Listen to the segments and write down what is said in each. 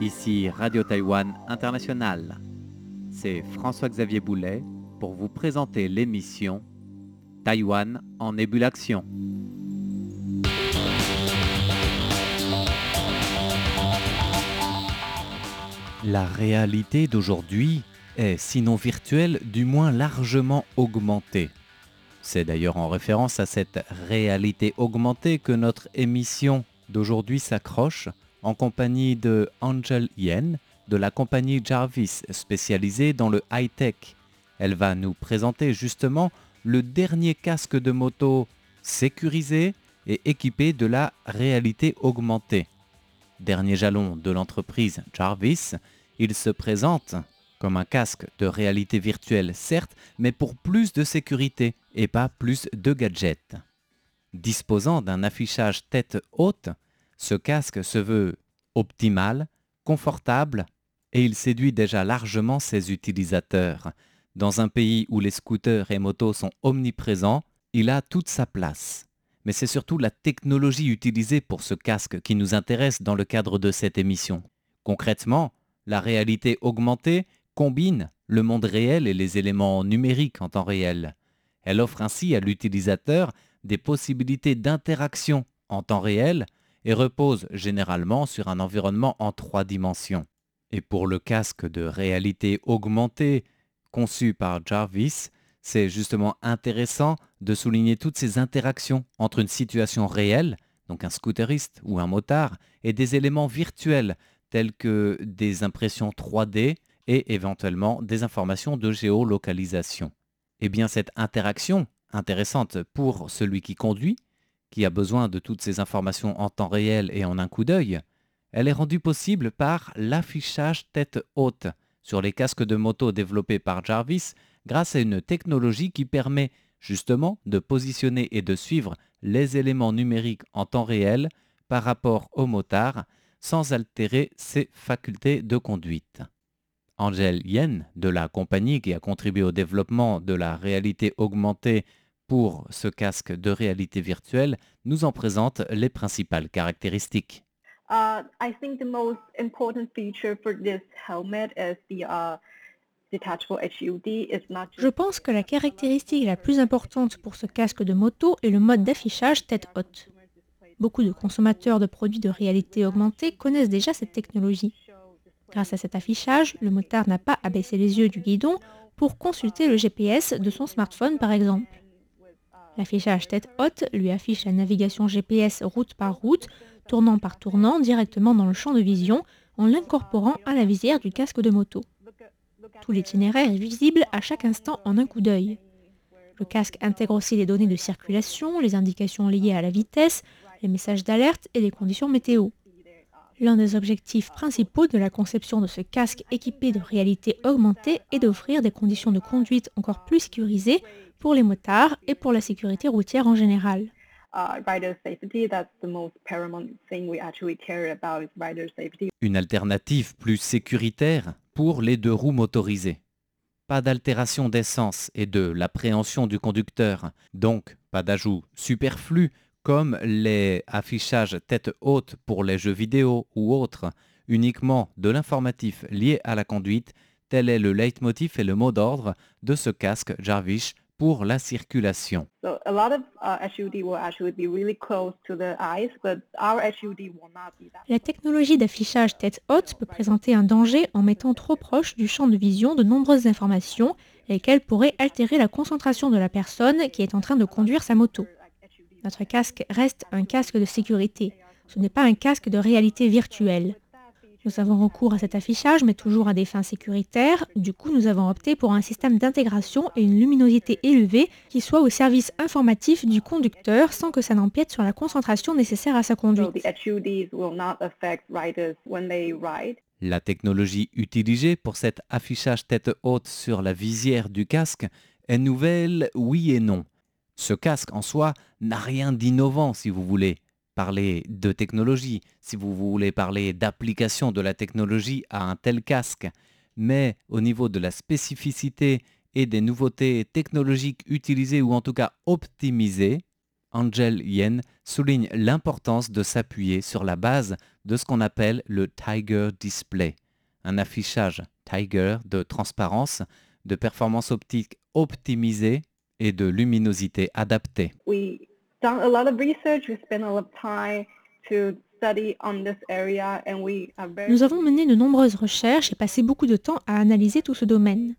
Ici Radio Taïwan International. C'est François-Xavier Boulet pour vous présenter l'émission Taïwan en ébullition. La réalité d'aujourd'hui est, sinon virtuelle, du moins largement augmentée. C'est d'ailleurs en référence à cette réalité augmentée que notre émission d'aujourd'hui s'accroche en compagnie de Angel Yen de la compagnie Jarvis spécialisée dans le high-tech. Elle va nous présenter justement le dernier casque de moto sécurisé et équipé de la réalité augmentée. Dernier jalon de l'entreprise Jarvis, il se présente comme un casque de réalité virtuelle certes, mais pour plus de sécurité et pas plus de gadgets. Disposant d'un affichage tête haute, ce casque se veut optimal, confortable et il séduit déjà largement ses utilisateurs. Dans un pays où les scooters et motos sont omniprésents, il a toute sa place. Mais c'est surtout la technologie utilisée pour ce casque qui nous intéresse dans le cadre de cette émission. Concrètement, la réalité augmentée combine le monde réel et les éléments numériques en temps réel. Elle offre ainsi à l'utilisateur des possibilités d'interaction en temps réel et repose généralement sur un environnement en trois dimensions. Et pour le casque de réalité augmentée conçu par Jarvis, c'est justement intéressant de souligner toutes ces interactions entre une situation réelle, donc un scooteriste ou un motard, et des éléments virtuels tels que des impressions 3D et éventuellement des informations de géolocalisation. Eh bien cette interaction, intéressante pour celui qui conduit, qui a besoin de toutes ces informations en temps réel et en un coup d'œil, elle est rendue possible par l'affichage tête haute sur les casques de moto développés par Jarvis grâce à une technologie qui permet justement de positionner et de suivre les éléments numériques en temps réel par rapport au motard sans altérer ses facultés de conduite. Angel Yen, de la compagnie qui a contribué au développement de la réalité augmentée pour ce casque de réalité virtuelle, nous en présente les principales caractéristiques. Je pense que la caractéristique la plus importante pour ce casque de moto est le mode d'affichage tête haute. Beaucoup de consommateurs de produits de réalité augmentée connaissent déjà cette technologie. Grâce à cet affichage, le motard n'a pas à baisser les yeux du guidon pour consulter le GPS de son smartphone par exemple. L'affichage tête haute lui affiche la navigation GPS route par route, tournant par tournant directement dans le champ de vision en l'incorporant à la visière du casque de moto. Tout l'itinéraire est visible à chaque instant en un coup d'œil. Le casque intègre aussi les données de circulation, les indications liées à la vitesse, les messages d'alerte et les conditions météo. L'un des objectifs principaux de la conception de ce casque équipé de réalité augmentée est d'offrir des conditions de conduite encore plus sécurisées pour les motards et pour la sécurité routière en général. Une alternative plus sécuritaire pour les deux roues motorisées. Pas d'altération d'essence et de l'appréhension du conducteur, donc pas d'ajout superflu comme les affichages tête haute pour les jeux vidéo ou autres, uniquement de l'informatif lié à la conduite, tel est le leitmotiv et le mot d'ordre de ce casque Jarvis pour la circulation. La technologie d'affichage tête haute peut présenter un danger en mettant trop proche du champ de vision de nombreuses informations, lesquelles pourraient altérer la concentration de la personne qui est en train de conduire sa moto. Notre casque reste un casque de sécurité. Ce n'est pas un casque de réalité virtuelle. Nous avons recours à cet affichage, mais toujours à des fins sécuritaires. Du coup, nous avons opté pour un système d'intégration et une luminosité élevée qui soit au service informatif du conducteur sans que ça n'empiète sur la concentration nécessaire à sa conduite. La technologie utilisée pour cet affichage tête haute sur la visière du casque est nouvelle, oui et non. Ce casque en soi n'a rien d'innovant si vous voulez parler de technologie, si vous voulez parler d'application de la technologie à un tel casque. Mais au niveau de la spécificité et des nouveautés technologiques utilisées ou en tout cas optimisées, Angel Yen souligne l'importance de s'appuyer sur la base de ce qu'on appelle le Tiger Display, un affichage Tiger de transparence, de performance optique optimisée et de luminosité adaptée. Nous avons mené de nombreuses recherches et passé beaucoup de temps à analyser tout ce domaine.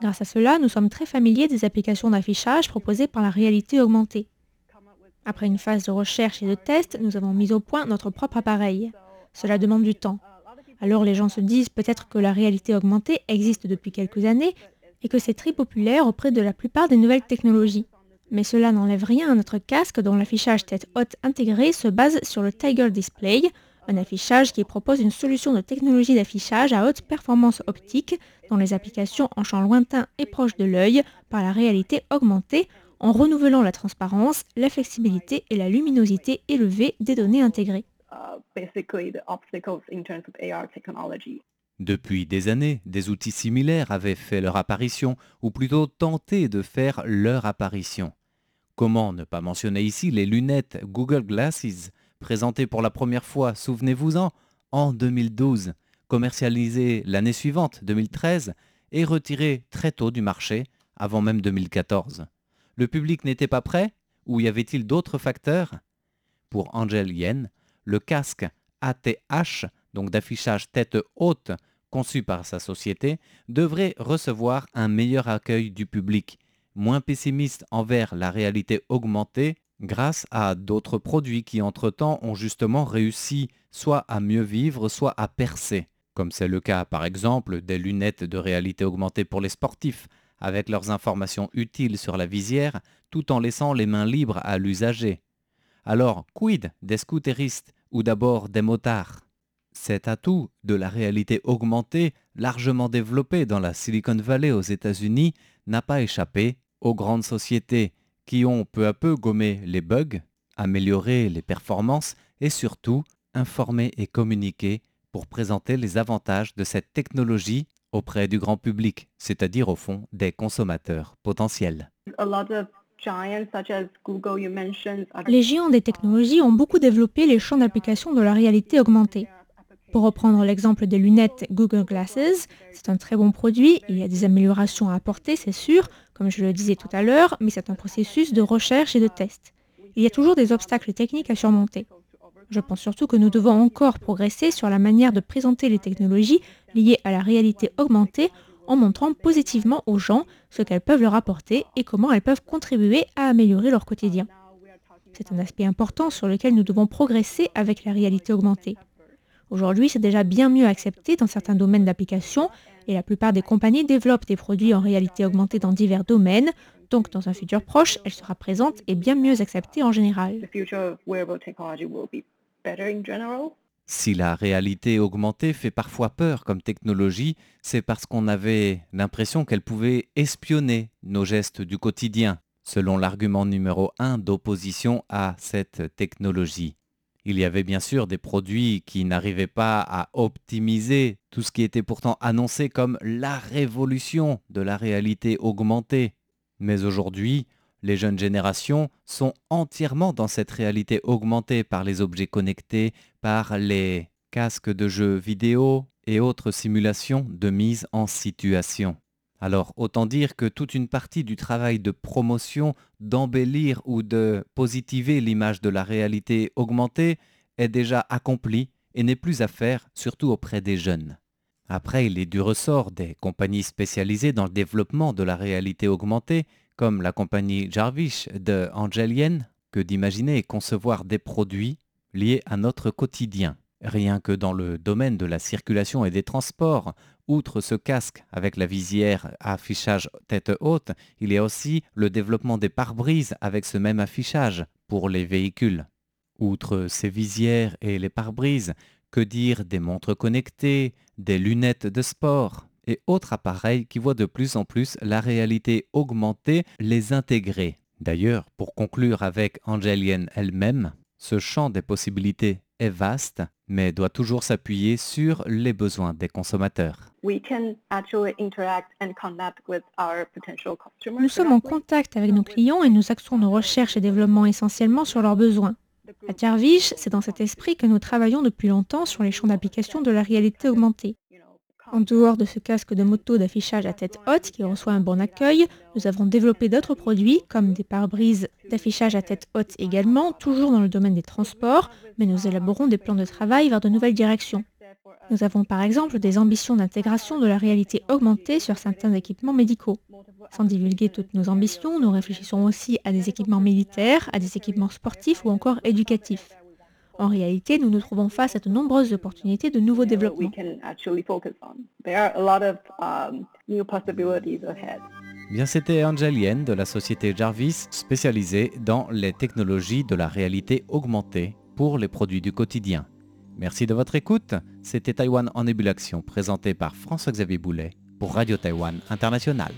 Grâce à cela, nous sommes très familiers des applications d'affichage proposées par la réalité augmentée. Après une phase de recherche et de test, nous avons mis au point notre propre appareil. Cela demande du temps. Alors les gens se disent peut-être que la réalité augmentée existe depuis quelques années et que c'est très populaire auprès de la plupart des nouvelles technologies. Mais cela n'enlève rien à notre casque dont l'affichage tête haute intégré se base sur le Tiger Display, un affichage qui propose une solution de technologie d'affichage à haute performance optique dans les applications en champ lointain et proche de l'œil par la réalité augmentée en renouvelant la transparence, la flexibilité et la luminosité élevée des données intégrées. Depuis des années, des outils similaires avaient fait leur apparition, ou plutôt tenté de faire leur apparition. Comment ne pas mentionner ici les lunettes Google Glasses, présentées pour la première fois, souvenez-vous-en, en 2012, commercialisées l'année suivante, 2013, et retirées très tôt du marché, avant même 2014. Le public n'était pas prêt Ou y avait-il d'autres facteurs? Pour Angel Yen, le casque ATH, donc d'affichage tête haute, conçu par sa société, devrait recevoir un meilleur accueil du public, moins pessimiste envers la réalité augmentée grâce à d'autres produits qui entre-temps ont justement réussi soit à mieux vivre, soit à percer, comme c'est le cas par exemple des lunettes de réalité augmentée pour les sportifs, avec leurs informations utiles sur la visière, tout en laissant les mains libres à l'usager. Alors, quid des scooteristes ou d'abord des motards? Cet atout de la réalité augmentée, largement développé dans la Silicon Valley aux États-Unis, n'a pas échappé aux grandes sociétés qui ont peu à peu gommé les bugs, amélioré les performances et surtout informé et communiqué pour présenter les avantages de cette technologie auprès du grand public, c'est-à-dire au fond des consommateurs potentiels. Les géants des technologies ont beaucoup développé les champs d'application de la réalité augmentée. Pour reprendre l'exemple des lunettes Google Glasses, c'est un très bon produit, il y a des améliorations à apporter, c'est sûr, comme je le disais tout à l'heure, mais c'est un processus de recherche et de test. Il y a toujours des obstacles techniques à surmonter. Je pense surtout que nous devons encore progresser sur la manière de présenter les technologies liées à la réalité augmentée en montrant positivement aux gens ce qu'elles peuvent leur apporter et comment elles peuvent contribuer à améliorer leur quotidien. C'est un aspect important sur lequel nous devons progresser avec la réalité augmentée. Aujourd'hui, c'est déjà bien mieux accepté dans certains domaines d'application et la plupart des compagnies développent des produits en réalité augmentée dans divers domaines, donc dans un futur proche, elle sera présente et bien mieux acceptée en général. Si la réalité augmentée fait parfois peur comme technologie, c'est parce qu'on avait l'impression qu'elle pouvait espionner nos gestes du quotidien, selon l'argument numéro 1 d'opposition à cette technologie. Il y avait bien sûr des produits qui n'arrivaient pas à optimiser tout ce qui était pourtant annoncé comme la révolution de la réalité augmentée. Mais aujourd'hui, les jeunes générations sont entièrement dans cette réalité augmentée par les objets connectés, par les casques de jeux vidéo et autres simulations de mise en situation. Alors autant dire que toute une partie du travail de promotion, d'embellir ou de positiver l'image de la réalité augmentée est déjà accomplie et n'est plus à faire, surtout auprès des jeunes. Après, il est du ressort des compagnies spécialisées dans le développement de la réalité augmentée comme la compagnie Jarvish de Angelien, que d'imaginer et concevoir des produits liés à notre quotidien. Rien que dans le domaine de la circulation et des transports, outre ce casque avec la visière affichage tête haute, il y a aussi le développement des pare-brises avec ce même affichage pour les véhicules. Outre ces visières et les pare-brises, que dire des montres connectées, des lunettes de sport, et autres appareils qui voient de plus en plus la réalité augmentée les intégrer? D'ailleurs, pour conclure avec Angelienne elle-même, Ce champ des possibilités est vaste, mais doit toujours s'appuyer sur les besoins des consommateurs. Nous sommes en contact avec nos clients et nous axons nos recherches et développements essentiellement sur leurs besoins. À Jarvish, c'est dans cet esprit que nous travaillons depuis longtemps sur les champs d'application de la réalité augmentée. En dehors de ce casque de moto d'affichage à tête haute qui reçoit un bon accueil, nous avons développé d'autres produits comme des pare-brises d'affichage à tête haute également, toujours dans le domaine des transports, mais nous élaborons des plans de travail vers de nouvelles directions. Nous avons par exemple des ambitions d'intégration de la réalité augmentée sur certains équipements médicaux. Sans divulguer toutes nos ambitions, nous réfléchissons aussi à des équipements militaires, à des équipements sportifs ou encore éducatifs. En réalité, nous nous trouvons face à de nombreuses opportunités de nouveaux développements. Um, Bien, c'était Angelienne de la société Jarvis, spécialisée dans les technologies de la réalité augmentée pour les produits du quotidien. Merci de votre écoute. C'était Taïwan en ébullition, présenté par François-Xavier Boulet pour Radio Taïwan International.